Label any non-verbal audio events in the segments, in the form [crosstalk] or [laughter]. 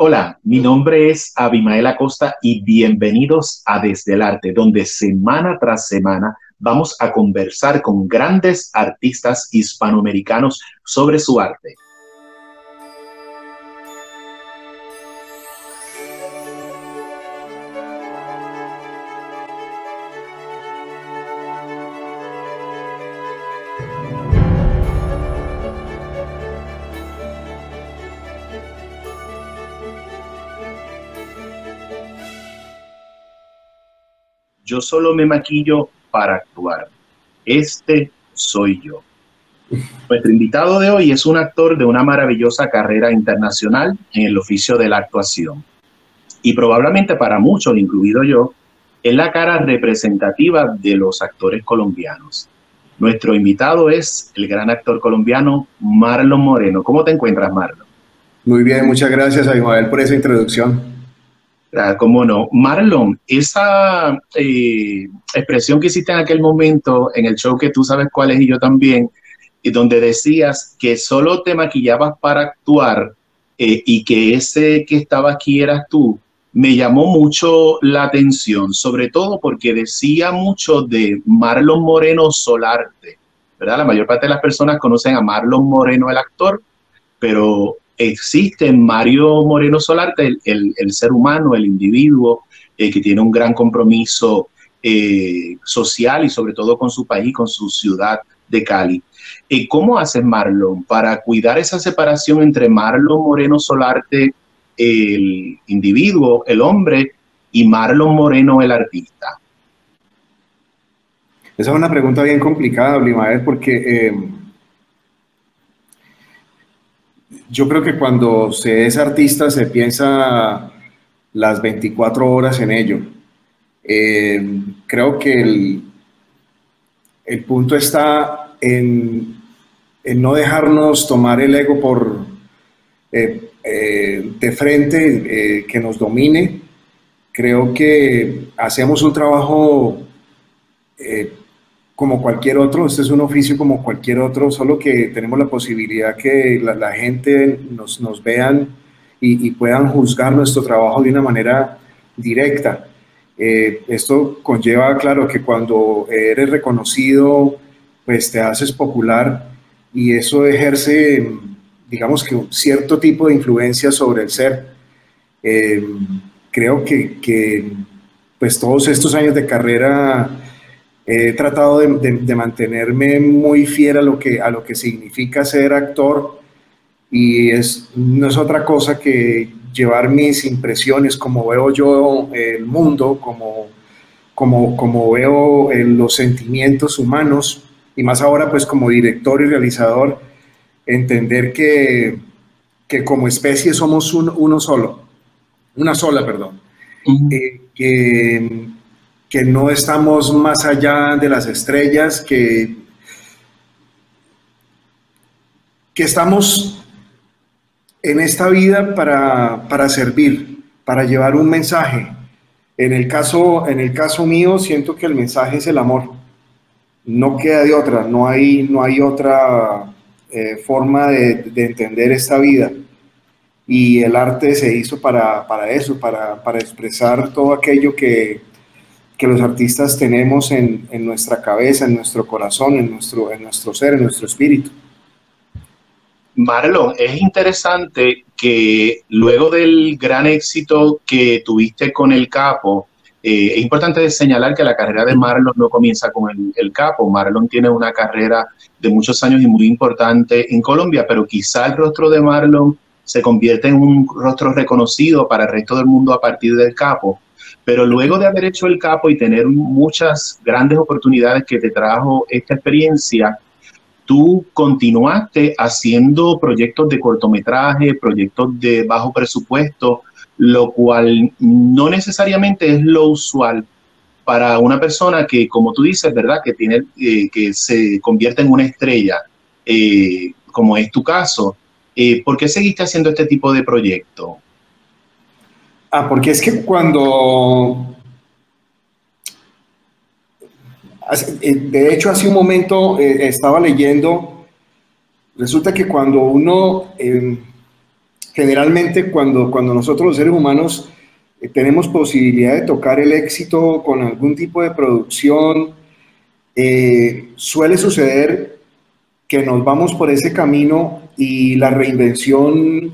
Hola, mi nombre es Abimael Acosta y bienvenidos a Desde el Arte, donde semana tras semana vamos a conversar con grandes artistas hispanoamericanos sobre su arte. Solo me maquillo para actuar. Este soy yo. Nuestro invitado de hoy es un actor de una maravillosa carrera internacional en el oficio de la actuación. Y probablemente para muchos, incluido yo, es la cara representativa de los actores colombianos. Nuestro invitado es el gran actor colombiano Marlon Moreno. ¿Cómo te encuentras, Marlon? Muy bien, muchas gracias, Abimael, por esa introducción. Ah, ¿Cómo no? Marlon, esa eh, expresión que hiciste en aquel momento en el show que tú sabes cuál es y yo también, y donde decías que solo te maquillabas para actuar eh, y que ese que estaba aquí eras tú, me llamó mucho la atención, sobre todo porque decía mucho de Marlon Moreno Solarte, ¿verdad? La mayor parte de las personas conocen a Marlon Moreno, el actor, pero existe en Mario Moreno Solarte el, ser humano, el individuo eh, que tiene un gran compromiso eh, social y sobre todo con su país, con su ciudad de Cali. ¿Y ¿Cómo hace Marlon para cuidar esa separación entre Marlon Moreno Solarte, el individuo, el hombre, y Marlon Moreno, el artista? Esa es una pregunta bien complicada, Blimaer, porque eh, yo creo que cuando se es artista se piensa las 24 horas en ello. Eh, creo que el, el, punto está en, no dejarnos tomar el ego por eh, eh, de frente, que nos domine. Creo que hacemos un trabajo como cualquier otro, este es un oficio como cualquier otro, solo que tenemos la posibilidad que la, gente nos, nos vean y, puedan juzgar nuestro trabajo de una manera directa. Eh, esto conlleva, claro, que cuando eres reconocido, pues te haces popular y eso ejerce, digamos que un cierto tipo de influencia sobre el ser. Eh, creo que, que, pues todos estos años de carrera He tratado de, mantenerme muy fiel a lo, que, a lo que significa ser actor y es, no es otra cosa que llevar mis impresiones, como veo yo el mundo, como, como, como veo eh, los sentimientos humanos y más ahora pues como director y realizador, entender que, que como especie somos uno solo, una sola, perdón. Eh, que que no estamos más allá de las estrellas, que, que estamos en esta vida para, servir, para llevar un mensaje. En el, caso, en el caso mío, siento que el mensaje es el amor. No queda de otra, no hay, no hay otra eh, forma de, entender esta vida. Y el arte se hizo para, eso, para, para expresar todo aquello que, que los artistas tenemos en, nuestra cabeza, en nuestro corazón, en nuestro, en nuestro ser, en nuestro espíritu. Marlon, es interesante que luego del gran éxito que tuviste con el capo, eh, es importante señalar que la carrera de Marlon no comienza con el, el, capo. Marlon tiene una carrera de muchos años y muy importante en Colombia, pero quizá el rostro de Marlon se convierte en un rostro reconocido para el resto del mundo a partir del capo. Pero luego de haber hecho el capo y tener muchas grandes oportunidades que te trajo esta experiencia, tú continuaste haciendo proyectos de cortometraje, proyectos de bajo presupuesto, lo cual no necesariamente es lo usual para una persona que, como tú dices, ¿verdad? Que, tiene, eh, que se convierte en una estrella, eh, como es tu caso. Eh, ¿Por qué seguiste haciendo este tipo de proyectos? Ah, porque es que cuando... Eh, de hecho, hace un momento eh, estaba leyendo, resulta que cuando uno em, generalmente cuando, cuando nosotros los seres humanos eh, tenemos posibilidad de tocar el éxito con algún tipo de producción, suele suceder que nos vamos por ese camino y la reinvención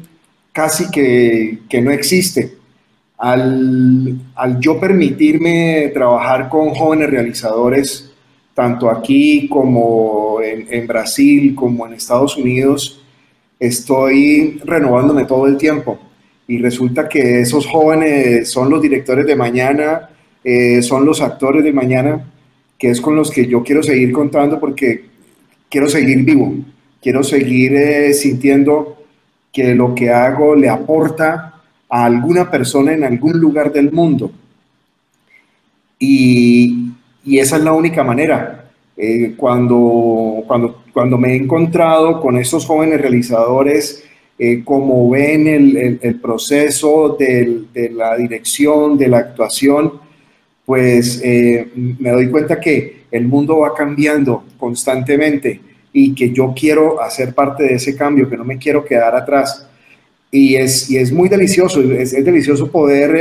casi que, que no existe. Al, al, yo permitirme trabajar con jóvenes realizadores, tanto aquí como en, en Brasil, como en Estados Unidos, estoy renovándome todo el tiempo. Y resulta que esos jóvenes son los directores de mañana, eh, son los actores de mañana, que es con los que yo quiero seguir contando porque quiero seguir vivo, quiero seguir eh, sintiendo que lo que hago le aporta a alguna persona en algún lugar del mundo. Y, y esa es la única manera. Eh, cuando, cuando, cuando me he encontrado con esos jóvenes realizadores, eh, como ven el, el, proceso de la dirección, de la actuación, pues eh, me doy cuenta que el mundo va cambiando constantemente y que yo quiero hacer parte de ese cambio, que no me quiero quedar atrás. Y es, y es muy delicioso, es, delicioso poder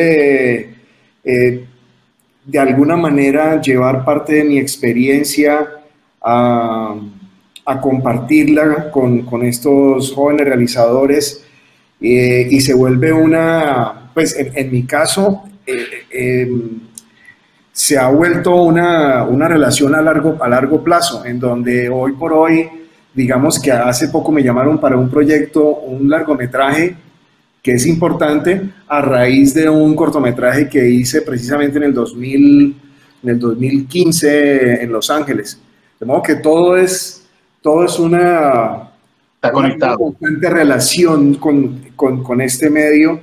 de alguna manera llevar parte de mi experiencia a, compartirla con, estos jóvenes realizadores eh, y se vuelve una, pues en, mi caso, eh, em, se ha vuelto una, relación a largo, a largo plazo, en donde hoy por hoy, digamos que hace poco me llamaron para un proyecto, un largometraje que es importante a raíz de un cortometraje que hice precisamente en el, 2000, en el 2015 en Los Ángeles. De modo que todo es, todo es una, Está conectado. constante relación con, con, con, este medio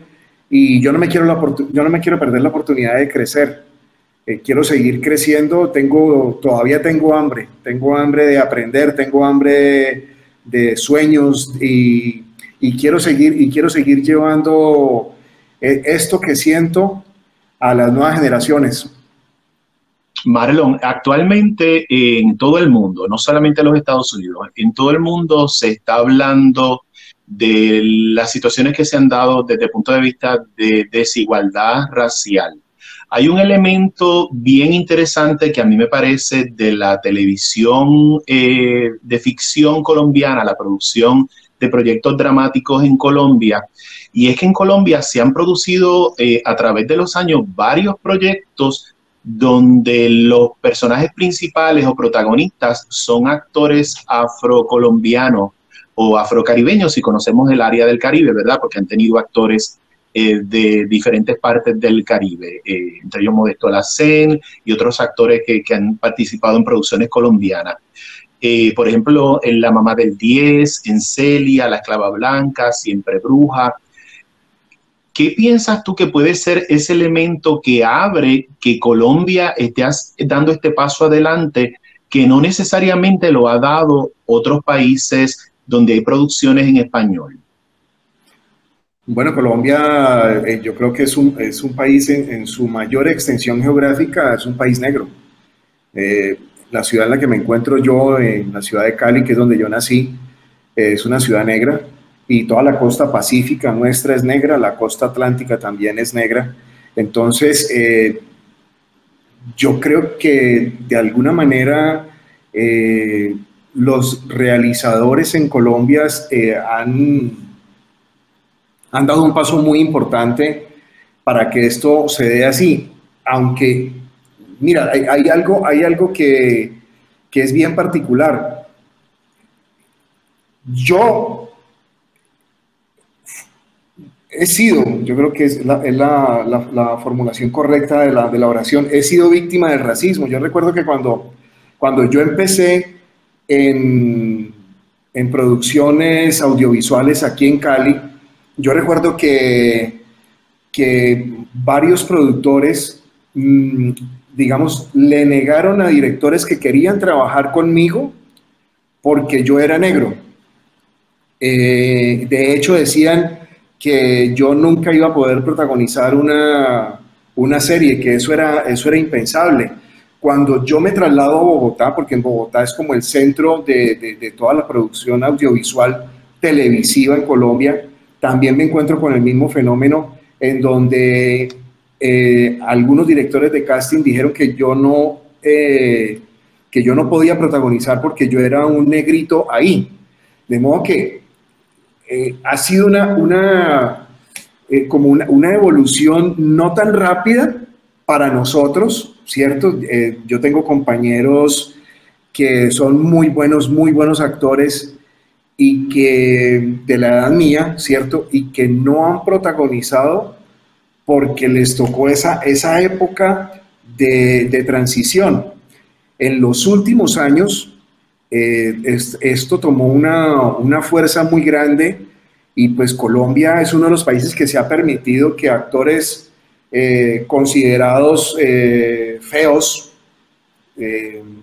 y yo no, me quiero la, yo no me quiero perder la oportunidad de crecer. Eh, quiero seguir creciendo, tengo, todavía tengo hambre, tengo hambre de aprender, tengo hambre de sueños y y quiero seguir, y quiero seguir llevando eh, esto que siento a las nuevas generaciones. Marlon, actualmente en todo el mundo, no solamente en los Estados Unidos, en todo el mundo se está hablando de las situaciones que se han dado desde el punto de vista de desigualdad racial. Hay un elemento bien interesante que a mí me parece de la televisión eh, de ficción colombiana, la producción de proyectos dramáticos en Colombia. Y es que en Colombia se han producido eh, a través de los años varios proyectos donde los personajes principales o protagonistas son actores afrocolombianos o afrocaribeños, si conocemos el área del Caribe, ¿verdad? Porque han tenido actores eh, de diferentes partes del Caribe, eh, entre ellos Modesto Lacen y otros actores que, que han participado en producciones colombianas. Eh, por ejemplo, en La Mamá del 10, en Celia, La Esclava Blanca, Siempre Bruja. ¿Qué piensas tú que puede ser ese elemento que abre que Colombia esté dando este paso adelante que no necesariamente lo ha dado otros países donde hay producciones en español? Bueno, Colombia eh, yo creo que es un, es un país en, su mayor extensión geográfica, es un país negro. Eh, la ciudad en la que me encuentro yo, en la ciudad de Cali, que es donde yo nací, es una ciudad negra y toda la costa pacífica nuestra es negra, la costa atlántica también es negra. Entonces, eh, yo creo que de alguna manera eh, los realizadores en Colombia eh, han, han dado un paso muy importante para que esto se dé así, aunque mira, hay, algo, hay algo que, es bien particular. Yo he sido, yo creo que es la, formulación correcta de la, oración, he sido víctima del racismo. Yo recuerdo que cuando, cuando yo empecé en, producciones audiovisuales aquí en Cali, yo recuerdo que, que varios productores mm, digamos, le negaron a directores que querían trabajar conmigo porque yo era negro. Eh, de hecho, decían que yo nunca iba a poder protagonizar una, una serie, que eso era, eso era impensable. Cuando yo me traslado a Bogotá, porque en Bogotá es como el centro de, de, de toda la producción audiovisual televisiva en Colombia, también me encuentro con el mismo fenómeno en donde eh, algunos directores de casting dijeron que yo no, eh, que yo no podía protagonizar porque yo era un negrito ahí. De modo que eh, ha sido una, una como una, una, evolución no tan rápida para nosotros, ¿cierto? yo tengo compañeros que son muy buenos, muy buenos actores y que de la edad mía, ¿cierto? Y que no han protagonizado porque les tocó esa, esa época de, transición. En los últimos años, eh, esto tomó una, fuerza muy grande y pues Colombia es uno de los países que se ha permitido que actores eh, considerados eh, feos,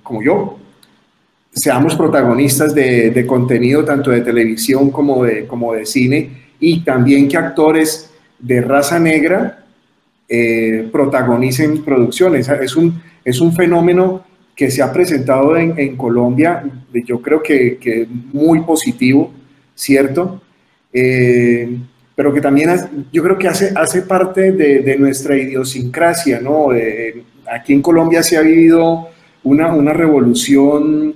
como yo, seamos protagonistas de, contenido tanto de televisión como de, como de cine y también que actores de raza negra eh, protagonicen producciones. Es un, es un fenómeno que se ha presentado en, Colombia, yo creo que, muy positivo, ¿cierto? Eh, pero que también yo creo que hace, hace parte de, nuestra idiosincrasia, ¿no? aquí en Colombia se ha vivido una, una revolución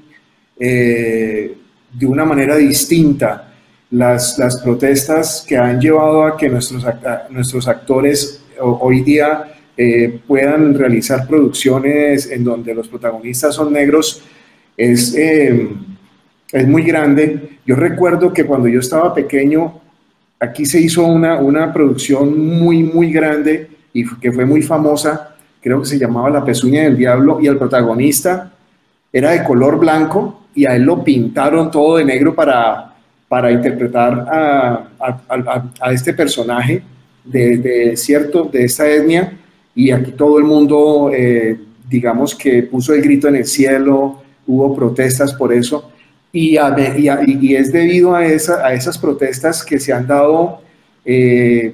eh, de una manera distinta las, las, protestas que han llevado a que nuestros, nuestros actores hoy día eh, puedan realizar producciones en donde los protagonistas son negros es, eh, es muy grande. Yo recuerdo que cuando yo estaba pequeño, aquí se hizo una, una producción muy, muy grande y que fue muy famosa, creo que se llamaba La Pezuña del Diablo, y el protagonista era de color blanco y a él lo pintaron todo de negro para, para interpretar a, este personaje de, cierto, de esta etnia. Y aquí todo el mundo, eh, digamos que puso el grito en el cielo, hubo protestas por eso. Y, y, es debido a, esa, a esas protestas que se han dado eh,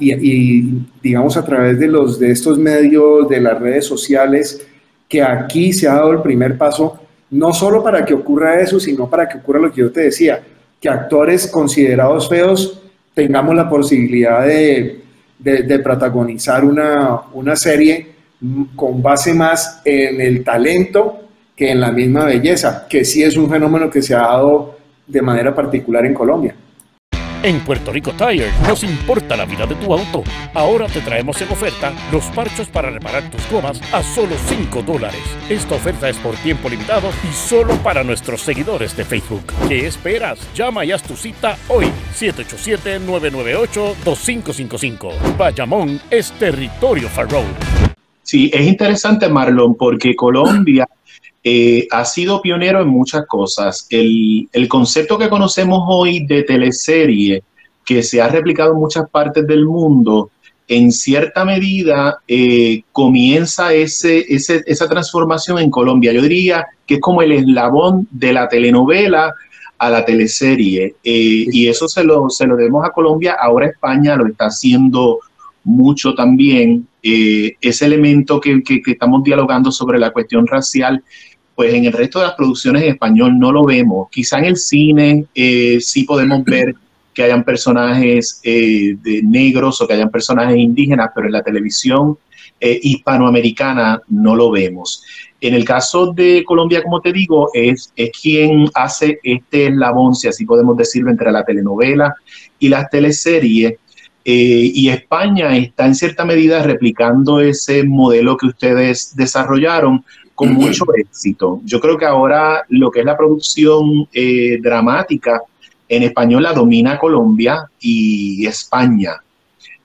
y, digamos a través de, los, de estos medios, de las redes sociales, que aquí se ha dado el primer paso no solo para que ocurra eso, sino para que ocurra lo que yo te decía, que actores considerados feos tengamos la posibilidad de, protagonizar una, una serie con base más en el talento que en la misma belleza, que sí es un fenómeno que se ha dado de manera particular en Colombia. En Puerto Rico Tire nos importa la vida de tu auto. Ahora te traemos en oferta los parchos para reparar tus gomas a solo 5 dólares. Esta oferta es por tiempo limitado y solo para nuestros seguidores de Facebook. ¿Qué esperas? Llama y haz tu cita hoy. 787-998-2555. Bayamón es territorio Farrow. Sí, es interesante, Marlon, porque Colombia eh, ha sido pionero en muchas cosas. El, concepto que conocemos hoy de teleserie, que se ha replicado en muchas partes del mundo, en cierta medida eh, comienza ese, esa transformación en Colombia. Yo diría que es como el eslabón de la telenovela a la teleserie. Eh, y eso se lo, se lo debemos a Colombia. Ahora España lo está haciendo mucho también. ese elemento que, estamos dialogando sobre la cuestión racial pues en el resto de las producciones en español no lo vemos. Quizá en el cine eh, sí podemos [clears throat] ver que hayan personajes eh, de negros o que hayan personajes indígenas, pero en la televisión eh, hispanoamericana no lo vemos. En el caso de Colombia, como te digo, es, es quien hace este eslabón, si así podemos decirlo, entre la telenovela y las teleseries. y España está en cierta medida replicando ese modelo que ustedes desarrollaron, con mucho éxito. Yo creo que ahora lo que es la producción eh, dramática en español la domina Colombia y España.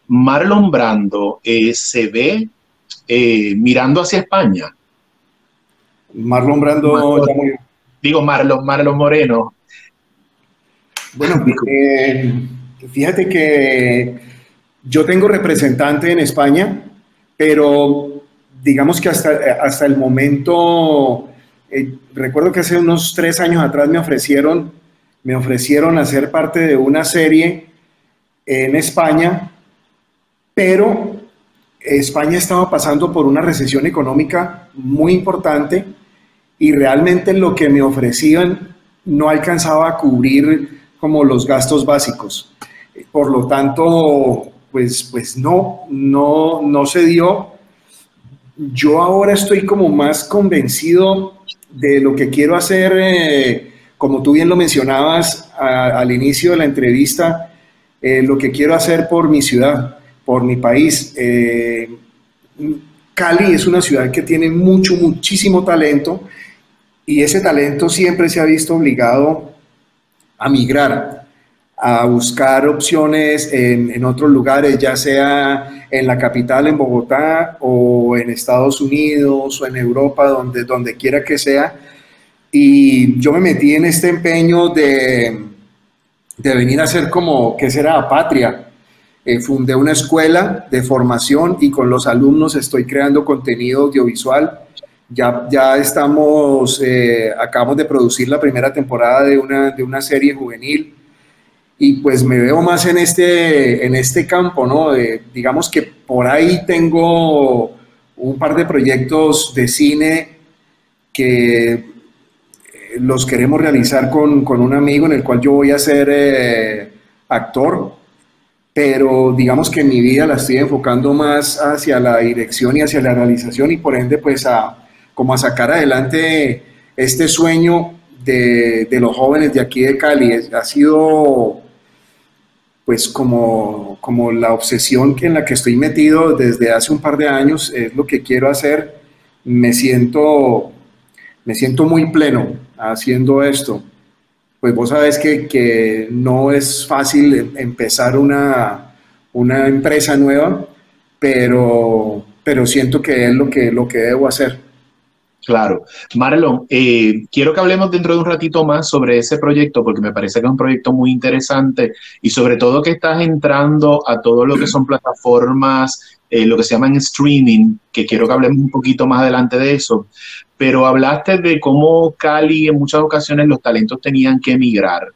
Marlon Brando eh, se ve eh, mirando hacia España. Marlon Brando. digo Marlon, Marlon Moreno. Bueno, fíjate que yo tengo representante en España, pero digamos que hasta, hasta el momento, eh, recuerdo que hace unos tres años atrás me ofrecieron, me ofrecieron hacer parte de una serie en España, pero España estaba pasando por una recesión económica muy importante y realmente lo que me ofrecían no alcanzaba a cubrir como los gastos básicos. Por lo tanto, pues, pues no, no, no se dio. Yo ahora estoy como más convencido de lo que quiero hacer, eh, como tú bien lo mencionabas al inicio de la entrevista, eh, lo que quiero hacer por mi ciudad, por mi país. Eh, Cali es una ciudad que tiene mucho, muchísimo talento y ese talento siempre se ha visto obligado a migrar, a buscar opciones en, otros lugares, ya sea en la capital, en Bogotá, o en Estados Unidos, o en Europa, donde, donde quiera que sea. Y yo me metí en este empeño de, de venir a ser como, ¿qué será? Patria. Eh, fundé una escuela de formación y con los alumnos estoy creando contenido audiovisual ya, ya estamos, eh, acabamos de producir la primera temporada de una, de una serie juvenil y pues me veo más en este, en este campo, ¿no? digamos que por ahí tengo un par de proyectos de cine que eh, los queremos realizar con, con un amigo en el cual yo voy a ser eh, actor, pero digamos que mi vida la estoy enfocando más hacia la dirección y hacia la realización y por ende pues a, como a sacar adelante este sueño de, los jóvenes de aquí de Cali. Ha sido pues como, como la obsesión en la que estoy metido desde hace un par de años, es lo que quiero hacer. Me siento, me siento muy pleno haciendo esto. Pues vos sabés que, que no es fácil em, empezar una, una empresa nueva, pero, pero siento que es lo que, lo que debo hacer. Claro. Marlon, eh, quiero que hablemos dentro de un ratito más sobre ese proyecto porque me parece que es un proyecto muy interesante y sobre todo que estás entrando a todo lo que son plataformas, eh, lo que se llaman streaming, que quiero que hablemos un poquito más adelante de eso. Pero hablaste de cómo Cali en muchas ocasiones los talentos tenían que emigrar,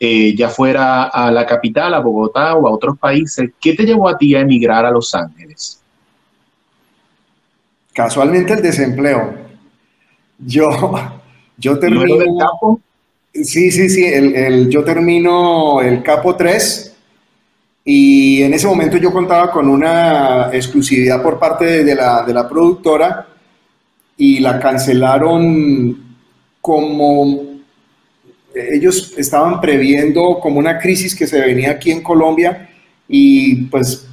eh, ya fuera a la capital, a Bogotá o a otros países. ¿Qué te llevó a ti a emigrar a Los Ángeles? Casualmente el desempleo yo, yo termino. el capo? Sí, sí, sí. El, yo termino el capo 3 y en ese momento yo contaba con una exclusividad por parte de la, de la productora y la cancelaron como ellos estaban previendo como una crisis que se venía aquí en Colombia y pues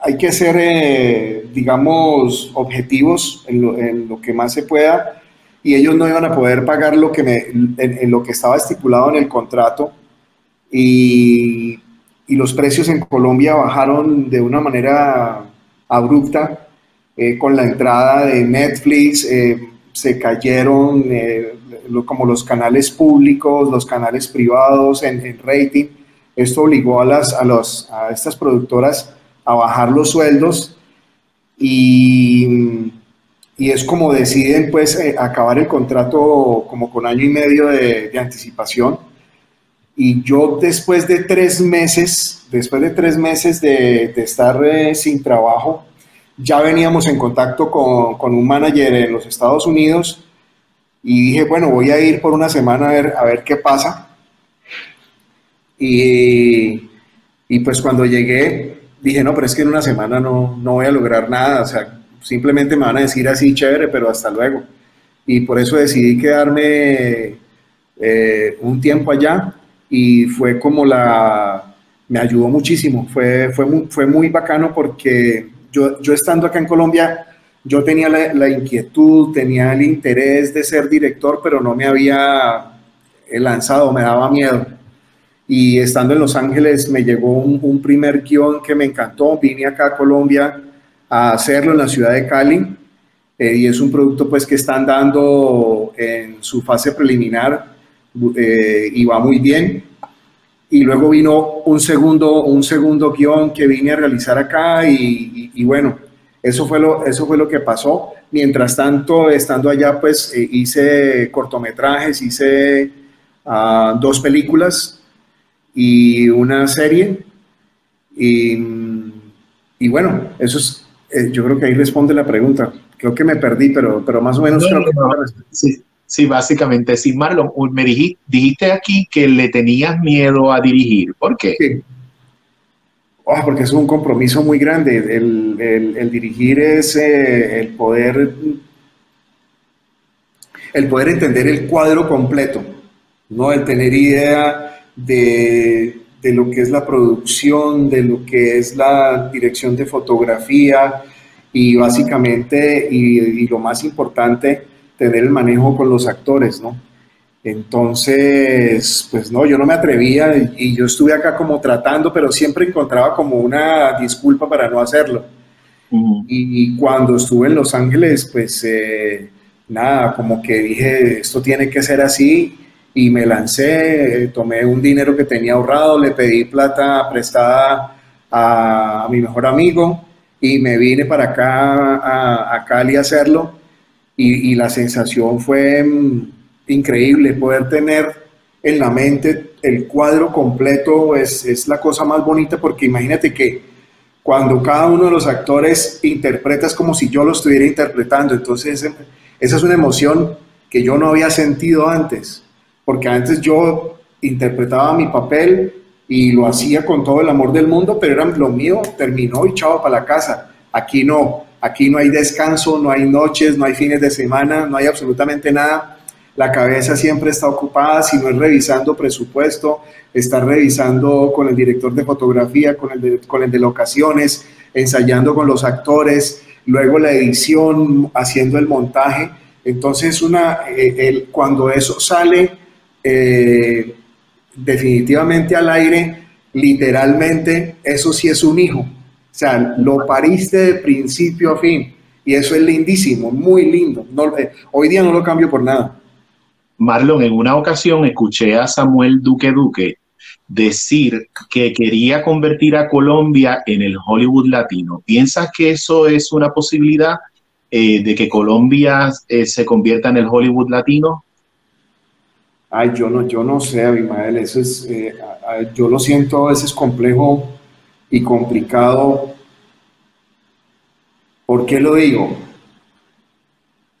hay que ser, eh, digamos, objetivos en lo, en lo, que más se pueda y ellos no iban a poder pagar lo que me, en, lo que estaba estipulado en el contrato y, y, los precios en Colombia bajaron de una manera abrupta eh, con la entrada de Netflix, eh, se cayeron eh, como los canales públicos, los canales privados en, en, rating. Esto obligó a, las, a, los, a estas productoras a bajar los sueldos y y es como deciden pues eh, acabar el contrato como con año y medio de, anticipación. Y yo después de tres meses, después de tres meses de, estar eh, sin trabajo, ya veníamos en contacto con, con, un manager en los Estados Unidos y dije, bueno, voy a ir por una semana a ver, a ver qué pasa. Y, y pues cuando llegué, dije, no, pero es que en una semana no, no voy a lograr nada, o sea, simplemente me van a decir así, chévere, pero hasta luego. Y por eso decidí quedarme eh, un tiempo allá y fue como la, me ayudó muchísimo, fue, fue, muy, fue muy bacano porque yo, yo estando acá en Colombia, yo tenía la, inquietud, tenía el interés de ser director, pero no me había lanzado, me daba miedo. Y estando en Los Ángeles me llegó un, un primer guion que me encantó, vine acá a Colombia a hacerlo en la ciudad de Cali eh, y es un producto pues que están dando en su fase preliminar eh, y va muy bien. Y luego vino un segundo, un segundo guion que vine a realizar acá y, bueno, eso fue, lo, eso fue lo que pasó. Mientras tanto, estando allá, pues eh, hice cortometrajes, hice ah, dos películas y una serie. Y, y bueno, eso es, eh, yo creo que ahí responde la pregunta. Creo que me perdí, pero, pero más o menos creo que sí, sí, básicamente sí. Marlon, me dijiste, dijiste, aquí que le tenías miedo a dirigir. ¿Por qué? Oh, porque es un compromiso muy grande. El, dirigir es eh, el poder el poder entender el cuadro completo, no el tener idea de, lo que es la producción, de lo que es la dirección de fotografía y básicamente, y, lo más importante, tener el manejo con los actores, ¿no? Entonces, pues no, yo no me atrevía y yo estuve acá como tratando, pero siempre encontraba como una disculpa para no hacerlo. Y cuando estuve en Los Ángeles, pues eh, nada, como que dije, esto tiene que ser así y me lancé, tomé un dinero que tenía ahorrado, le pedí plata prestada a, mi mejor amigo y me vine para acá a, Cali a hacerlo. Y, la sensación fue mm, increíble poder tener en la mente el cuadro completo. Es, es la cosa más bonita porque imagínate que cuando cada uno de los actores interpreta es como si yo lo estuviera interpretando, entonces esa es una emoción que yo no había sentido antes, porque antes yo interpretaba mi papel y lo hacía con todo el amor del mundo, pero era lo mío, terminó y chao para la casa. Aquí no, aquí no hay descanso, no hay noches, no hay fines de semana, no hay absolutamente nada. La cabeza siempre está ocupada, si no es revisando presupuesto, está revisando con el director de fotografía, con el de, con el de locaciones, ensayando con los actores, luego la edición, haciendo el montaje. Entonces, una, eh, cuando eso sale eh, definitivamente al aire, literalmente, eso sí es un hijo. O sea, lo pariste de principio a fin. Y eso es lindísimo, muy lindo. Eh, hoy día no lo cambio por nada. Marlon, en una ocasión escuché a Samuel Duque Duque decir que quería convertir a Colombia en el Hollywood latino. ¿Piensas que eso es una posibilidad eh, de que Colombia se convierta en el Hollywood latino? Ay, yo no, yo no sé, Abimael, eso es, eh, yo lo siento a veces complejo y complicado. ¿Por qué lo digo?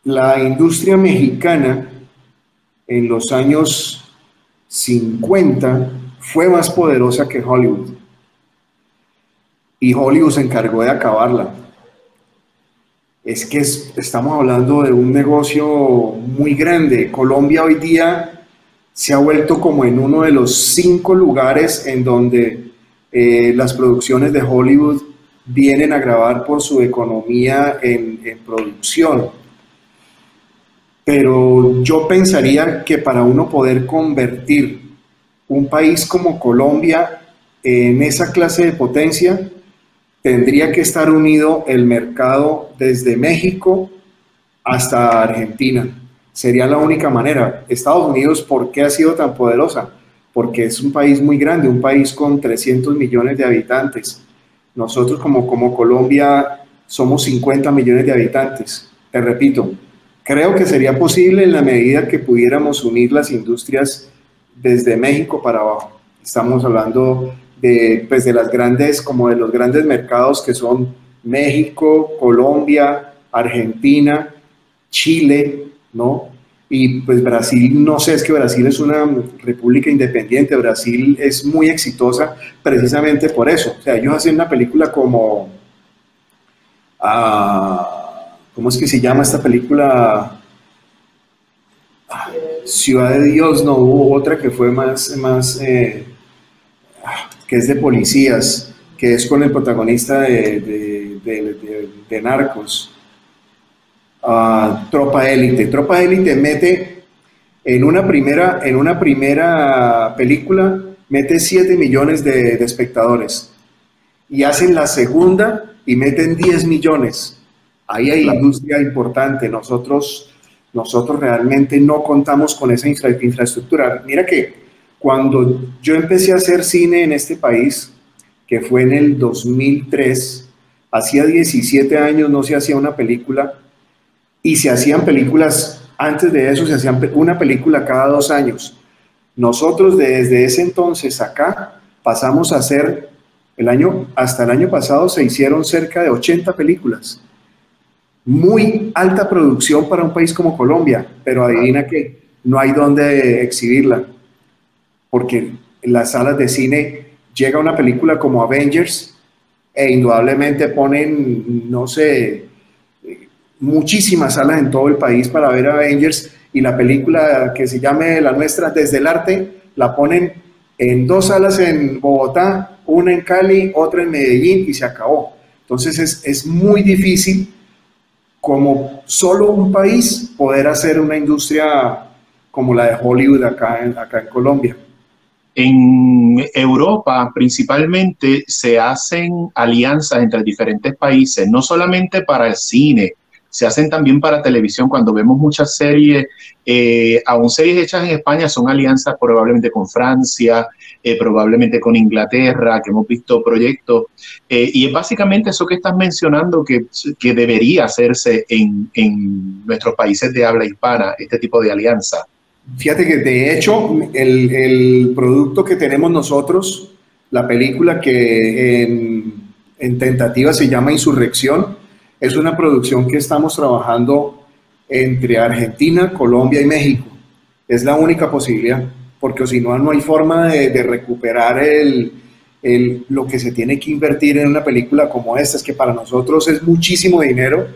La industria mexicana en los años 50 fue más poderosa que Hollywood. Y Hollywood se encargó de acabarla. Es que estamos hablando de un negocio muy grande. Colombia hoy día se ha vuelto como en uno de los cinco lugares en donde eh, las producciones de Hollywood vienen a grabar por su economía en, en producción. Pero yo pensaría que para uno poder convertir un país como Colombia en esa clase de potencia tendría que estar unido el mercado desde México hasta Argentina. Sería la única manera. Estados Unidos, ¿por qué ha sido tan poderosa? Porque es un país muy grande, un país con 300 millones de habitantes. Nosotros como, Colombia somos 50 millones de habitantes. Te repito, creo que sería posible en la medida que pudiéramos unir las industrias desde México para abajo. Estamos hablando de, pues, de las grandes, como de los grandes mercados que son México, Colombia, Argentina, Chile, ¿no? Y pues Brasil, no sé, es que Brasil es una república independiente, Brasil es muy exitosa precisamente por eso. O sea, ellos hacen una película como, ah, ¿cómo es que se llama esta película? Ciudad de Dios, no, hubo otra que fue más, más eh, que es de policías, que es con el protagonista de, de, Narcos. Ah, Tropa Élite. Tropa Élite mete en una primera, en una primera película, mete 7 millones de, de espectadores. Y hacen la segunda y meten 10 millones. Ahí hay industria importante. Nosotros nosotros realmente no contamos con esa infraestructura. Mira que cuando yo empecé a hacer cine en este país, que fue en el 2003, hacía 17 años no se hacía una película y se hacían películas, antes de eso se hacían una película cada dos años. Nosotros desde ese entonces acá pasamos a hacer, el año, hasta el año pasado se hicieron cerca de 80 películas muy alta producción para un país como Colombia, pero adivina que no hay dónde exhibirla, porque en las salas de cine llega una película como Avengers e indudablemente ponen, no sé, muchísimas salas en todo el país para ver Avengers y la película que se llame La Nuestra desde el arte la ponen en dos salas en Bogotá, una en Cali, otra en Medellín y se acabó. Entonces es, es muy difícil como solo un país poder hacer una industria como la de Hollywood acá en, acá en Colombia. En Europa principalmente se hacen alianzas entre diferentes países, no solamente para el cine, se hacen también para televisión. Cuando vemos muchas series, eh, aún series hechas en España, son alianzas probablemente con Francia, eh, probablemente con Inglaterra, que hemos visto proyectos. Eh, y es básicamente eso que estás mencionando que, que debería hacerse en, en, nuestros países de habla hispana, este tipo de alianza. Fíjate que de hecho el, el producto que tenemos nosotros, la película que en, en tentativa se llama Insurrección, es una producción que estamos trabajando entre Argentina, Colombia y México. Es la única posibilidad, porque si no, no hay forma de, recuperar el, el, lo que se tiene que invertir en una película como esta. Es que para nosotros es muchísimo dinero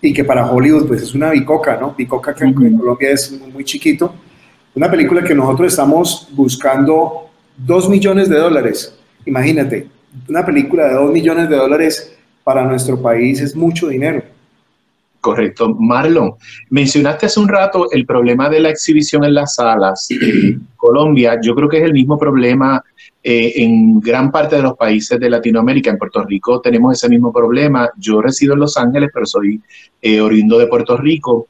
y que para Hollywood pues es una bicoca, ¿no? Bicoca que en Colombia es muy chiquito. Una película que nosotros estamos buscando dos millones de dólares. Imagínate, una película de dos millones de dólares para nuestro país es mucho dinero. Correcto. Marlon, mencionaste hace un rato el problema de la exhibición en las salas. [clears throat] Colombia, yo creo que es el mismo problema eh, en gran parte de los países de Latinoamérica. En Puerto Rico tenemos ese mismo problema. Yo resido en Los Ángeles, pero soy eh, oriundo de Puerto Rico.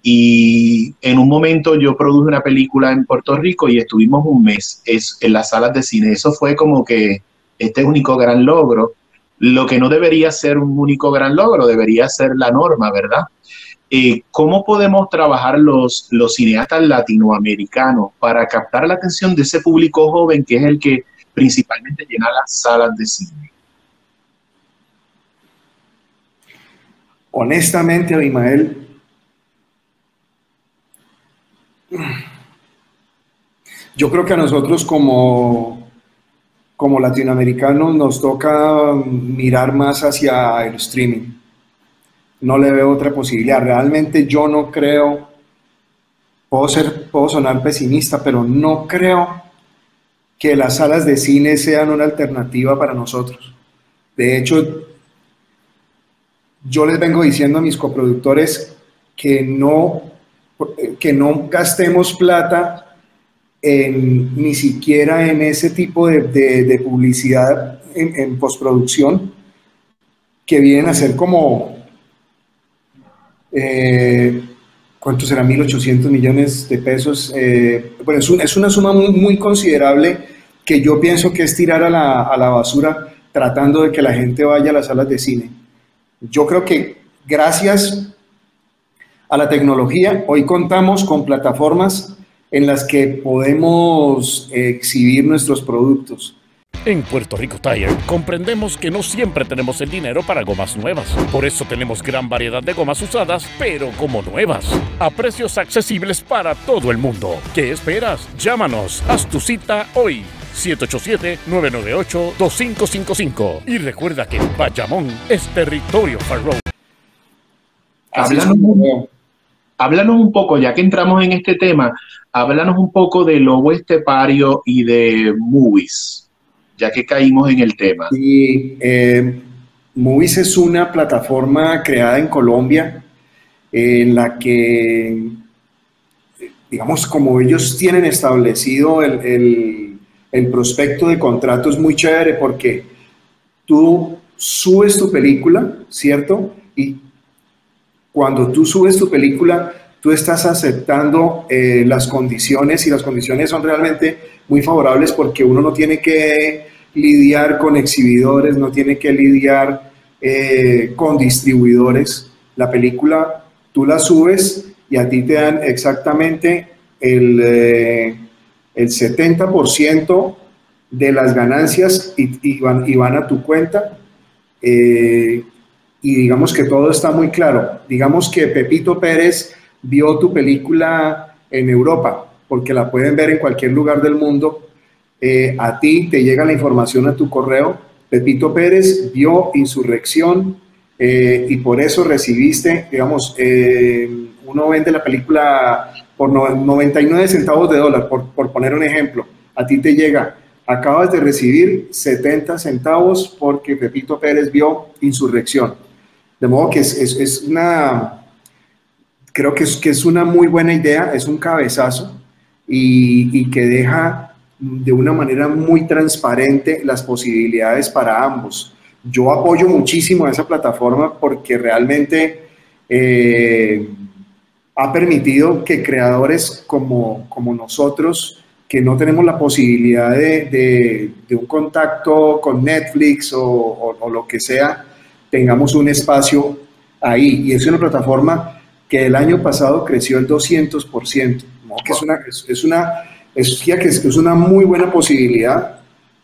Y en un momento yo produje una película en Puerto Rico y estuvimos un mes en las salas de cine. Eso fue como que este único gran logro lo que no debería ser un único gran logro, debería ser la norma, ¿verdad? Eh, ¿Cómo podemos trabajar los, los cineastas latinoamericanos para captar la atención de ese público joven que es el que principalmente llena las salas de cine? Honestamente, Abimael, yo creo que a nosotros como como latinoamericanos nos toca mirar más hacia el streaming. No le veo otra posibilidad. Realmente yo no creo, puedo, ser, puedo sonar pesimista, pero no creo que las salas de cine sean una alternativa para nosotros. De hecho, yo les vengo diciendo a mis coproductores que no, que no gastemos plata ni siquiera en ese tipo de, publicidad en, postproducción, que vienen a ser como, eh, ¿cuánto será? 1.800 millones de pesos. Eh, bueno, es, una suma muy, muy, considerable que yo pienso que es tirar a la, a la basura tratando de que la gente vaya a las salas de cine. Yo creo que gracias a la tecnología, hoy contamos con plataformas en las que podemos exhibir nuestros productos. En Puerto Rico Tire comprendemos que no siempre tenemos el dinero para gomas nuevas. Por eso tenemos gran variedad de gomas usadas, pero como nuevas, a precios accesibles para todo el mundo. ¿Qué esperas? Llámanos, haz tu cita hoy. 787-998-2555. Y recuerda que Bayamón es territorio Farrow. Hablando, háblanos un poco, ya que entramos en este tema, háblanos un poco de Lobo Estepario y de Movies, ya que caímos en el tema. Eh, Movies es una plataforma creada en Colombia en la que, digamos, como ellos tienen establecido el, el prospecto de contrato es muy chévere porque tú subes tu película, ¿cierto? Y cuando tú subes tu película, tú estás aceptando eh, las condiciones y las condiciones son realmente muy favorables porque uno no tiene que lidiar con exhibidores, no tiene que lidiar eh, con distribuidores. La película tú la subes y a ti te dan exactamente el, eh, el 70% de las ganancias y, van, y, van, a tu cuenta y digamos que todo está muy claro. Digamos que Pepito Pérez vio tu película en Europa, porque la pueden ver en cualquier lugar del mundo. Eh, a ti te llega la información a tu correo Pepito Pérez vio insurrección eh, y por eso recibiste, digamos, eh, uno vende la película por 99 centavos de dólar, por, por poner un ejemplo. A ti te llega, acabas de recibir 70 centavos porque Pepito Pérez vio insurrección. De modo que es, es, una, creo que es, que es una muy buena idea, es un cabezazo y, y que deja de una manera muy transparente las posibilidades para ambos. Yo apoyo muchísimo a esa plataforma porque realmente eh, ha permitido que creadores como, como nosotros, que no tenemos la posibilidad de, de, un contacto con Netflix o, o, lo que sea, tengamos un espacio ahí. Y es una plataforma que el año pasado creció el 200%, ¿no? que es una, es, una, es, que es una muy buena posibilidad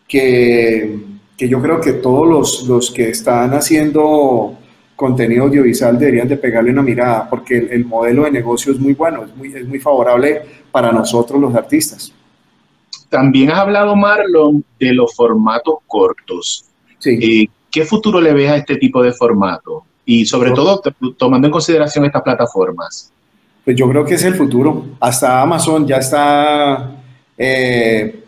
que, que yo creo que todos los, los que están haciendo contenido audiovisual deberían de pegarle una mirada, porque el, modelo de negocio es muy bueno, es muy, es muy favorable para nosotros los artistas. También has hablado, Marlon, de los formatos cortos. Sí. Eh, ¿Qué futuro le ves a este tipo de formato? Y sobre todo tomando en consideración estas plataformas. Pues yo creo que es el futuro. Hasta Amazon ya está eh,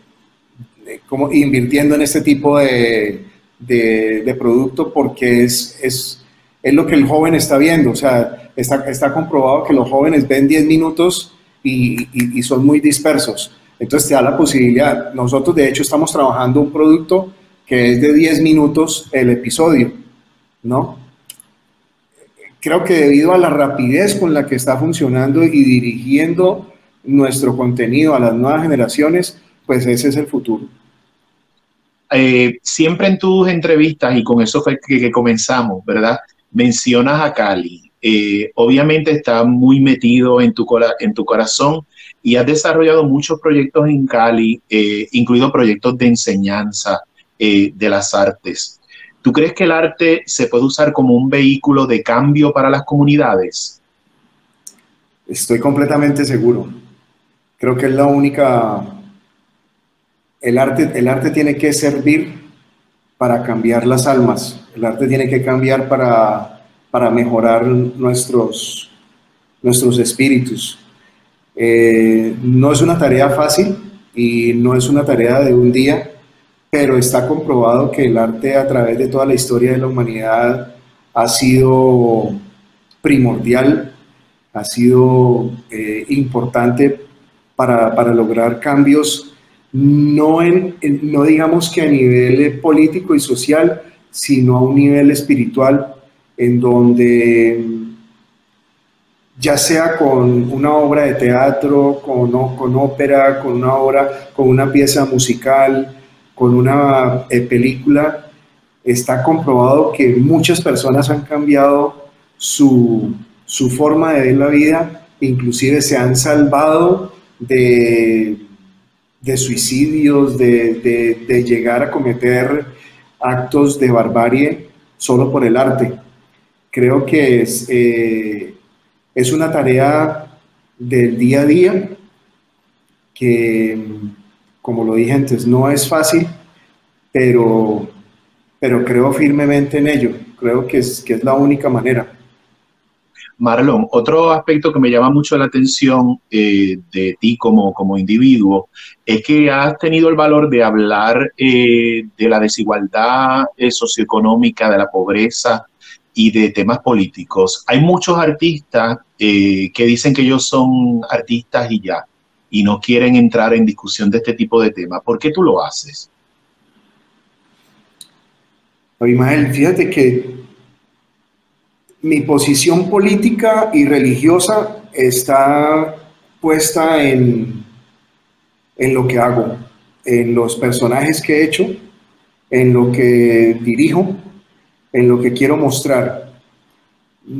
como invirtiendo en este tipo de, de, producto porque es, es, es, lo que el joven está viendo. O sea, está, está comprobado que los jóvenes ven 10 minutos y, y, son muy dispersos. Entonces te da la posibilidad. Nosotros de hecho estamos trabajando un producto que es de 10 minutos el episodio, ¿no? Creo que debido a la rapidez con la que está funcionando y dirigiendo nuestro contenido a las nuevas generaciones, pues ese es el futuro. Eh, siempre en tus entrevistas, y con eso fue que, comenzamos, ¿verdad? Mencionas a Cali. Eh, obviamente está muy metido en tu, corazón y has desarrollado muchos proyectos en Cali, eh, incluidos proyectos de enseñanza de las artes. ¿Tú crees que el arte se puede usar como un vehículo de cambio para las comunidades? Estoy completamente seguro. Creo que es la única el arte, el arte tiene que servir para cambiar las almas, el arte tiene que cambiar para, para mejorar nuestros, nuestros espíritus. Eh, no es una tarea fácil y no es una tarea de un día, pero está comprobado que el arte a través de toda la historia de la humanidad ha sido primordial, ha sido eh, importante para, para lograr cambios no, en, no digamos que a nivel político y social, sino a un nivel espiritual, en donde ya sea con una obra de teatro, con, con ópera, con una obra, con una pieza musical, con una eh, película, está comprobado que muchas personas han cambiado su, su forma de ver la vida, inclusive se han salvado de de suicidios, de, llegar a cometer actos de barbarie solo por el arte. Creo que es, eh, es una tarea del día a día que, como lo dije antes, no es fácil, pero, pero creo firmemente en ello. Creo que es, que es la única manera. Marlon, otro aspecto que me llama mucho la atención eh, de ti como, como individuo es que has tenido el valor de hablar eh, de la desigualdad eh, socioeconómica, de la pobreza y de temas políticos. Hay muchos artistas que dicen que ellos son artistas y ya, y no quieren entrar en discusión de este tipo de temas. ¿Por qué tú lo haces? Abimael, fíjate que mi posición política y religiosa está puesta en, en lo que hago, en los personajes que he hecho, en lo que dirijo, en lo que quiero mostrar.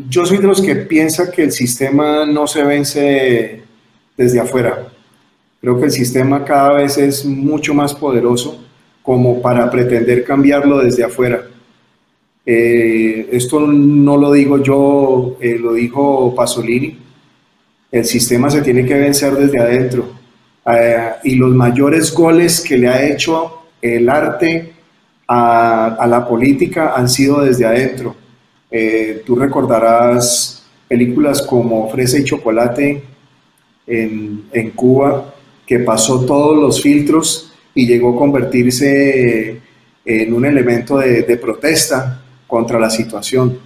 Yo soy de los que piensa que el sistema no se vence desde afuera. Creo que el sistema cada vez es mucho más poderoso como para pretender cambiarlo desde afuera. Eh, esto no lo digo yo, eh, lo dijo Pasolini. El sistema se tiene que vencer desde adentro. Eh, y los mayores goles que le ha hecho el arte a, la política han sido desde adentro. Eh, tú recordarás películas como Fresa y Chocolate en, en, Cuba, que pasó todos los filtros y llegó a convertirse en un elemento de, protesta contra la situación.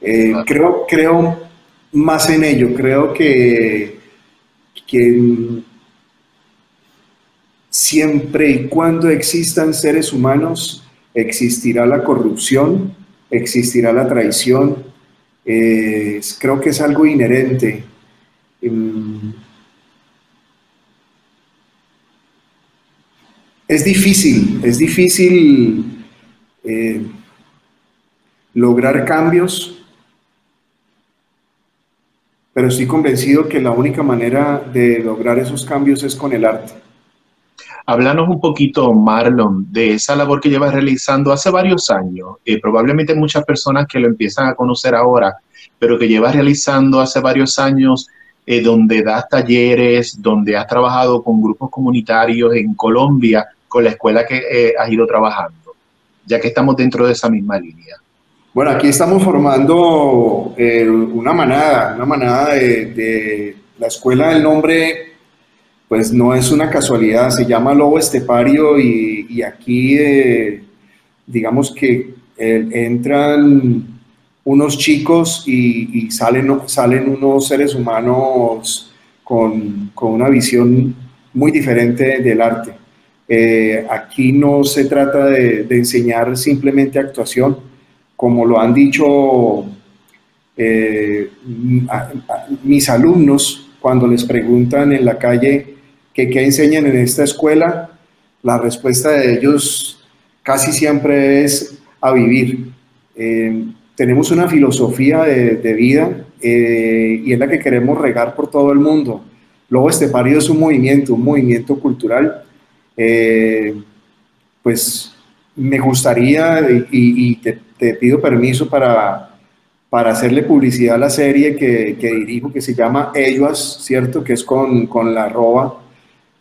Eh, creo, creo más en ello, creo que, que siempre y cuando existan seres humanos, existirá la corrupción, existirá la traición. Eh, creo que es algo inherente. Em, es difícil, es difícil eh, lograr cambios, pero estoy convencido que la única manera de lograr esos cambios es con el arte. Háblanos un poquito, Marlon, de esa labor que llevas realizando hace varios años. Probablemente muchas personas que lo empiezan a conocer ahora, pero que llevas realizando hace varios años, eh, donde das talleres, donde has trabajado con grupos comunitarios en Colombia, con la escuela que eh, has ido trabajando, ya que estamos dentro de esa misma línea. Bueno, aquí estamos formando una manada, una manada de, de la escuela del nombre pues no es una casualidad, se llama lobo estepario y, aquí eh, digamos que eh, entran unos chicos y, salen, salen unos seres humanos con, una visión muy diferente del arte. Eh, aquí no se trata de, enseñar simplemente actuación, como lo han dicho mis alumnos cuando les preguntan en la calle, qué enseñan en esta escuela, la respuesta de ellos casi siempre es a vivir. Eh, tenemos una filosofía de, vida eh, y es la que queremos regar por todo el mundo. Lobo Estepario es un movimiento, un movimiento cultural. Eh, pues me gustaría y, te, pido permiso para, para hacerle publicidad a la serie que, que, dirijo, que se llama Ellos, ¿cierto? Que es con, con la arroba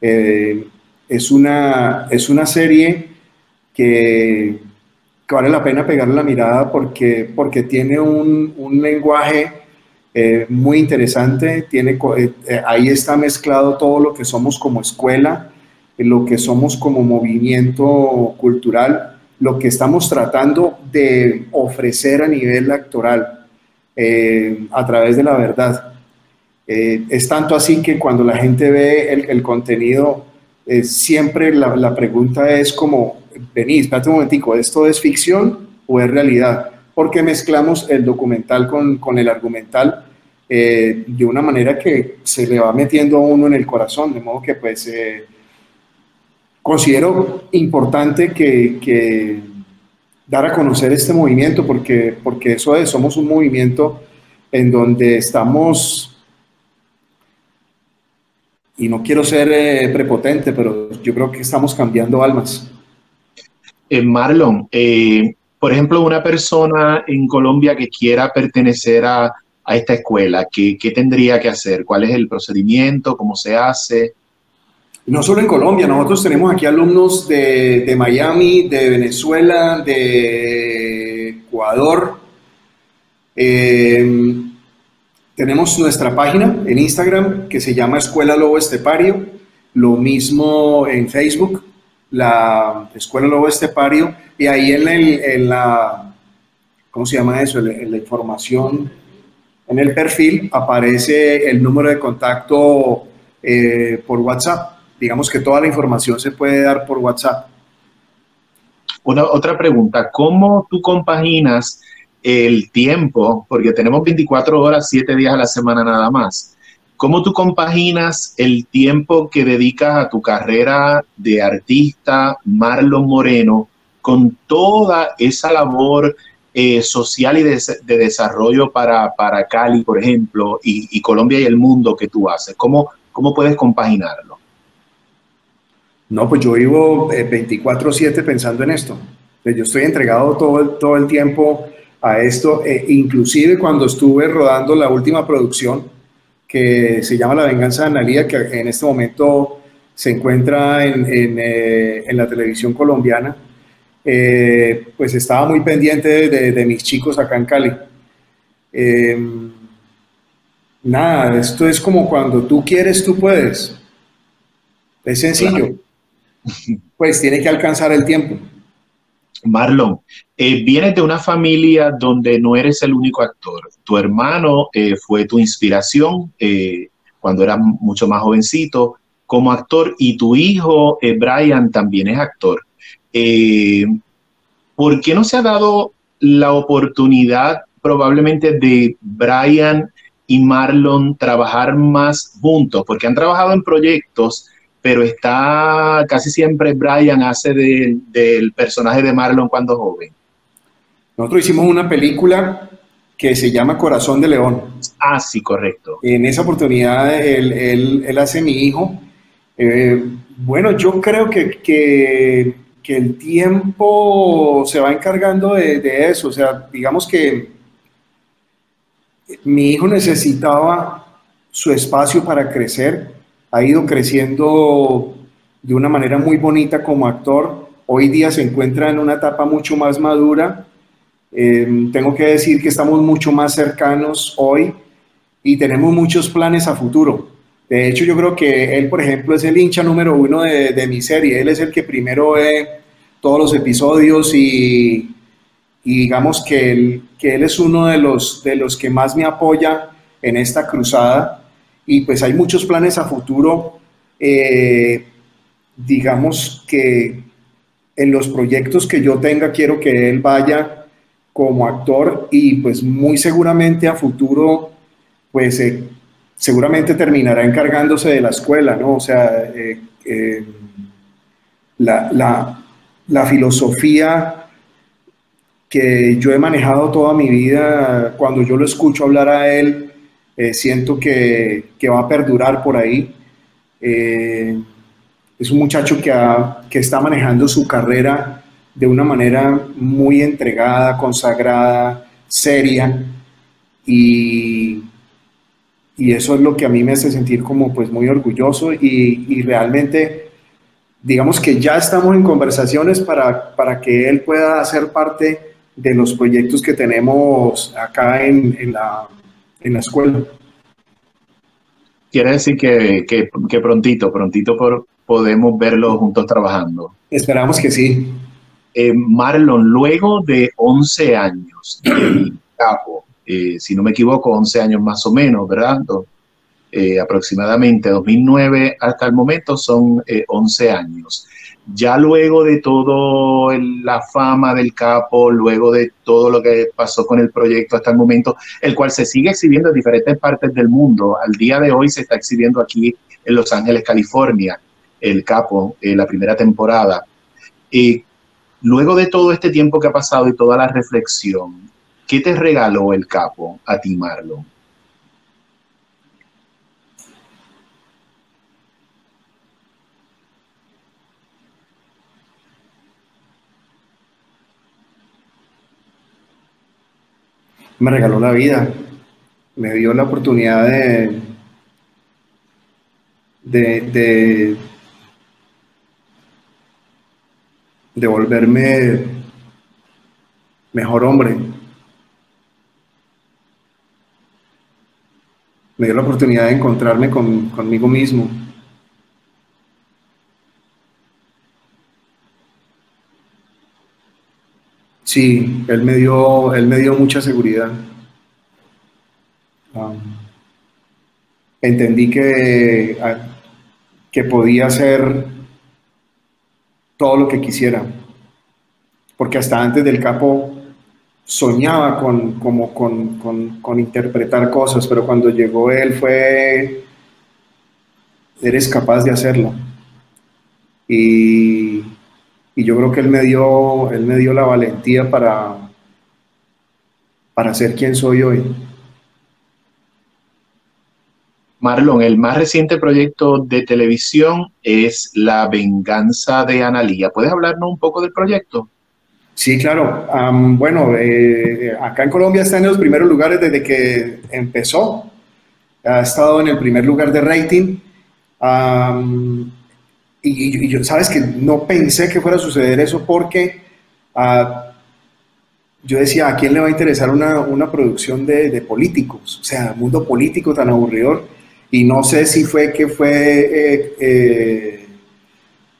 eh, es, una, es una serie que, vale la pena pegarle la mirada porque, porque tiene un, un lenguaje eh, muy interesante. Tiene, ahí está mezclado todo lo que somos como escuela, lo que somos como movimiento cultural, lo que estamos tratando de ofrecer a nivel actoral a través de la verdad. Eh, es tanto así que cuando la gente ve el, contenido, eh, siempre la, pregunta es como, vení, espérate un momentico, ¿esto es ficción o es realidad? Porque mezclamos el documental con, el argumental eh, de una manera que se le va metiendo a uno en el corazón, de modo que pues considero importante que, dar a conocer este movimiento porque, porque eso es, somos un movimiento en donde estamos y no quiero ser eh, prepotente, pero yo creo que estamos cambiando almas. Eh, Marlon, eh, por ejemplo, una persona en Colombia que quiera pertenecer a, esta escuela, ¿qué, tendría que hacer? ¿Cuál es el procedimiento? ¿Cómo se hace? No solo en Colombia, nosotros tenemos aquí alumnos de, Miami, de Venezuela, de Ecuador. Eh, tenemos nuestra página en Instagram que se llama Escuela Lobo Estepario, lo mismo en Facebook, la Escuela Lobo Estepario, y ahí en, la, ¿cómo se llama eso? En, la información, en el perfil aparece el número de contacto eh, por WhatsApp. Digamos que toda la información se puede dar por WhatsApp. Una, otra pregunta, ¿cómo tú compaginas el tiempo, porque tenemos 24 horas, 7 días a la semana nada más. ¿Cómo tú compaginas el tiempo que dedicas a tu carrera de artista, Marlon Moreno, con toda esa labor eh, social y de, desarrollo para, Cali, por ejemplo, y, Colombia y el mundo que tú haces? ¿Cómo, cómo puedes compaginarlo? No, pues yo vivo 24/7 eh, pensando en esto. Yo estoy entregado todo todo el tiempo a esto, e inclusive cuando estuve rodando la última producción que se llama La venganza de Analía, que en este momento se encuentra en, en, eh, la televisión colombiana, eh, pues estaba muy pendiente de, mis chicos acá en Cali. Em, nada, esto es como cuando tú quieres, tú puedes. Es sencillo. Pues tiene que alcanzar el tiempo. Marlon, eh, vienes de una familia donde no eres el único actor. Tu hermano eh, fue tu inspiración eh, cuando eras mucho más jovencito como actor y tu hijo Brian también es actor. ¿Por qué no se ha dado la oportunidad probablemente de Brian y Marlon trabajar más juntos? Porque han trabajado en proyectos pero está casi siempre Brian hace del personaje de Marlon cuando joven. Nosotros hicimos una película que se llama Corazón de León. Ah, sí, correcto. En esa oportunidad él, hace mi hijo. Eh, bueno, yo creo que, que, el tiempo se va encargando de, de eso. O sea, digamos que mi hijo necesitaba su espacio para crecer ha ido creciendo de una manera muy bonita como actor. Hoy día se encuentra en una etapa mucho más madura. Em, tengo que decir que estamos mucho más cercanos hoy y tenemos muchos planes a futuro. De hecho, yo creo que él, por ejemplo, es el hincha número uno de, mi serie. Él es el que primero ve todos los episodios y, digamos que él, que él es uno de los, de los que más me apoya en esta cruzada y pues hay muchos planes a futuro. Eh, digamos que en los proyectos que yo tenga quiero que él vaya como actor y pues muy seguramente a futuro pues eh, seguramente terminará encargándose de la escuela, ¿no? O sea, eh, la, la, la filosofía que yo he manejado toda mi vida, cuando yo lo escucho hablar a él, eh, siento que, va a perdurar por ahí. Eh, es un muchacho que, que está manejando su carrera de una manera muy entregada, consagrada, seria, y, y, eso es lo que a mí me hace sentir como pues muy orgulloso y, y realmente digamos que ya estamos en conversaciones para, para, que él pueda hacer parte de los proyectos que tenemos acá en, en la, en la escuela. Quiere decir que, que, prontito, prontito por, podemos verlos juntos trabajando. Esperamos que sí. Eh, Marlon, luego de 11 años [clears throat] capo, eh, si no me equivoco, 11 años más o menos, ¿verdad? Eh, aproximadamente 2009 hasta el momento son 11 años ya luego de todo la fama del capo, luego de todo lo que pasó con el proyecto hasta el momento, el cual se sigue exhibiendo en diferentes partes del mundo, al día de hoy se está exhibiendo aquí en Los Ángeles, California, el capo, eh, la primera temporada. Y luego de todo este tiempo que ha pasado y toda la reflexión, ¿qué te regaló el capo a ti, Marlon? Me regaló la vida, me dio la oportunidad de, de, de, volverme mejor hombre. Me dio la oportunidad de encontrarme conmigo mismo. Sí, él me dio, él me dio mucha seguridad. Um, entendí que, ah, que podía hacer todo lo que quisiera, porque hasta antes del capo soñaba con, con, con interpretar cosas, pero cuando llegó él fue, eres capaz de hacerlo. Y y yo creo que él me dio, él me dio la valentía para, para ser quien soy hoy. Marlon, el más reciente proyecto de televisión es La venganza de Analía. ¿Puedes hablarnos un poco del proyecto? Sí, claro. bueno, eh, acá en Colombia está en los primeros lugares desde que empezó. Ha estado en el primer lugar de rating y, yo, sabes que no pensé que fuera a suceder eso porque yo decía, ¿a quién le va a interesar una, producción de, políticos? O sea, mundo político tan aburridor. Y no sé si fue que fue eh, eh,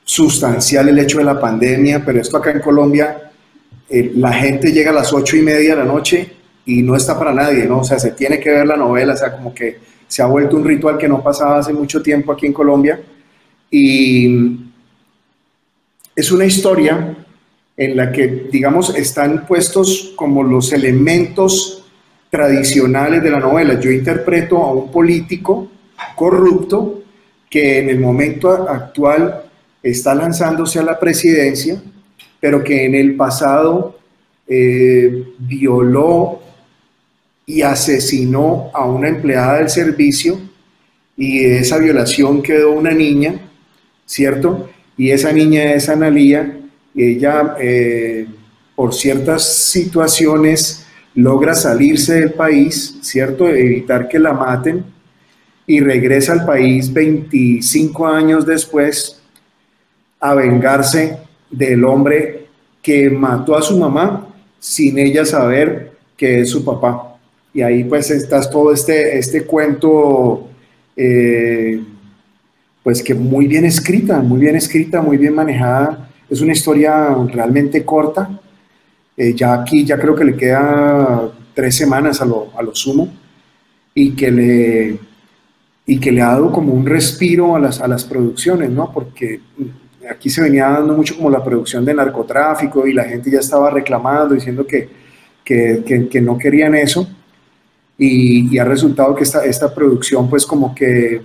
sustancial el hecho de la pandemia, pero esto acá en Colombia, eh, la gente llega a las ocho y media de la noche y no está para nadie, ¿no? O sea, se tiene que ver la novela, o sea, como que se ha vuelto un ritual que no pasaba hace mucho tiempo aquí en Colombia. Y es una historia en la que, digamos, están puestos como los elementos tradicionales de la novela. Yo interpreto a un político corrupto que en el momento actual está lanzándose a la presidencia, pero que en el pasado eh, violó y asesinó a una empleada del servicio y de esa violación quedó una niña, ¿cierto? Y esa niña es Analía ella eh, por ciertas situaciones logra salirse del país, ¿cierto? Evitar que la maten y regresa al país 25 años después a vengarse del hombre que mató a su mamá sin ella saber que es su papá. Y ahí pues estás todo este, este cuento, eh, pues que muy bien escrita, muy bien escrita, muy bien manejada. Es una historia realmente corta. Eh, ya aquí ya creo que le queda tres semanas a lo, a lo sumo y que le y que le ha dado como un respiro a las, a las producciones, ¿no? Porque aquí se venía dando mucho como la producción de narcotráfico y la gente ya estaba reclamando, diciendo que, que, que, no querían eso. Y, y, ha resultado que esta, esta producción pues como que,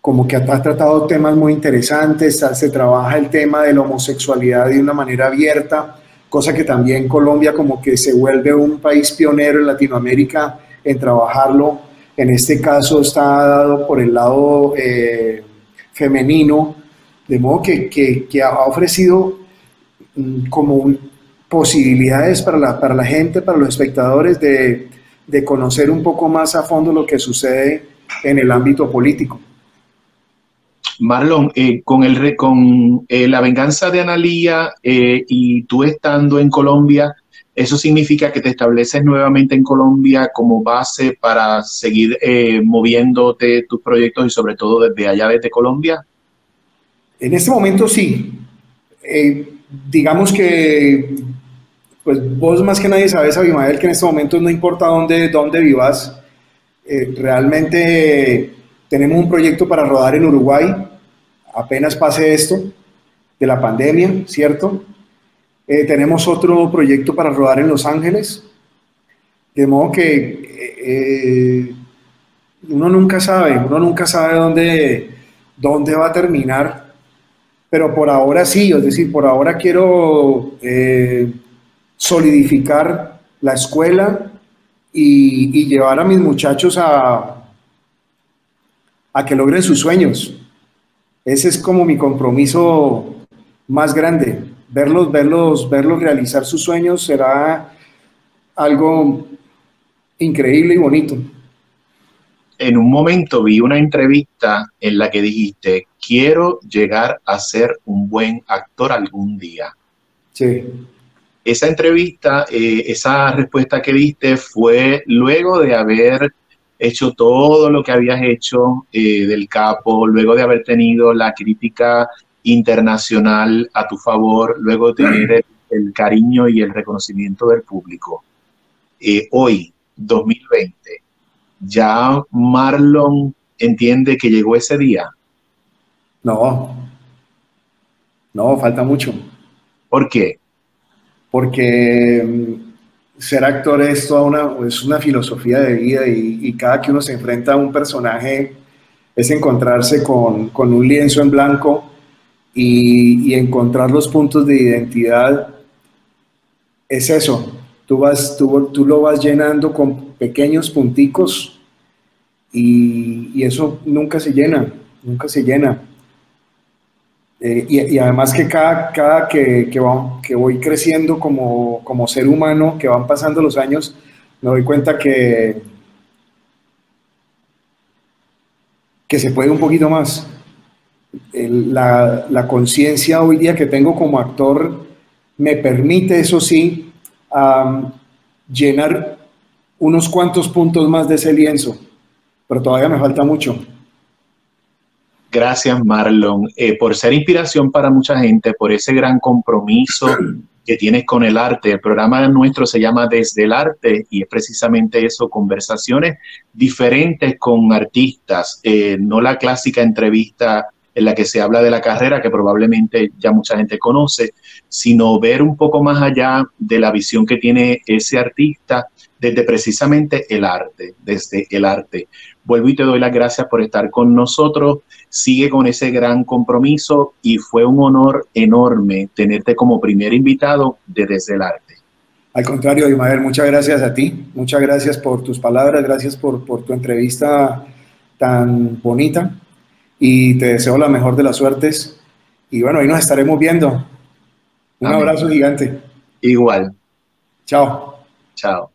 como que ha, tratado temas muy interesantes, se trabaja el tema de la homosexualidad de una manera abierta, cosa que también Colombia como que se vuelve un país pionero en Latinoamérica en trabajarlo en este caso está dado por el lado eh, femenino, de modo que, que, ha ofrecido mm, como posibilidades para la, para la gente, para los espectadores, de, de, conocer un poco más a fondo lo que sucede en el ámbito político. Marlon, eh, con, el, con eh, la venganza de Analía y tú estando en Colombia, eso significa que te estableces nuevamente en Colombia como base para seguir eh, moviéndote tus proyectos y sobre todo desde allá, desde Colombia. En este momento sí. Eh, digamos que pues vos más que nadie sabes, Abimael, que en este momento no importa dónde, dónde vivas, eh, realmente tenemos un proyecto para rodar en Uruguay, apenas pase esto de la pandemia, ¿cierto? Eh, tenemos otro proyecto para rodar en Los Ángeles, de modo que eh, uno nunca sabe, uno nunca sabe dónde, dónde va a terminar, pero por ahora sí, es decir, por ahora quiero eh, solidificar la escuela y, y, llevar a mis muchachos a, a que logren sus sueños. Ese es como mi compromiso más grande verlos, verlos, verlos realizar sus sueños será algo increíble y bonito. En un momento vi una entrevista en la que dijiste, quiero llegar a ser un buen actor algún día. Sí. Esa entrevista, eh, esa respuesta que diste fue luego de haber hecho todo lo que habías hecho eh, del capo, luego de haber tenido la crítica internacional a tu favor, luego tener el, cariño y el reconocimiento del público. Eh, hoy, 2020, ¿ya Marlon entiende que llegó ese día? No, no, falta mucho. ¿Por qué? Porque mm, ser actor es toda una, es una filosofía de vida y, y, cada que uno se enfrenta a un personaje es encontrarse con, con un lienzo en blanco y, encontrar los puntos de identidad es eso. Tú, vas, tú, tú lo vas llenando con pequeños punticos y, eso nunca se llena, nunca se llena. Eh, y, además que cada, cada que, que, voy creciendo como, como ser humano, que van pasando los años, me doy cuenta que, que se puede un poquito más la, conciencia hoy día que tengo como actor me permite, eso sí, llenar unos cuantos puntos más de ese lienzo, pero todavía me falta mucho. Gracias, Marlon, eh, por ser inspiración para mucha gente, por ese gran compromiso [clears throat] que tienes con el arte. El programa nuestro se llama Desde el Arte y es precisamente eso, conversaciones diferentes con artistas, eh, no la clásica entrevista en la que se habla de la carrera, que probablemente ya mucha gente conoce, sino ver un poco más allá de la visión que tiene ese artista desde precisamente el arte, desde el arte. Vuelvo y te doy las gracias por estar con nosotros. Sigue con ese gran compromiso y fue un honor enorme tenerte como primer invitado de Desde el Arte. Al contrario, Imael, muchas gracias a ti. Muchas gracias por tus palabras, gracias por, por tu entrevista tan bonita y te deseo la mejor de las suertes. Y bueno, ahí nos estaremos viendo. Un abrazo gigante. Igual. Chao. Chao.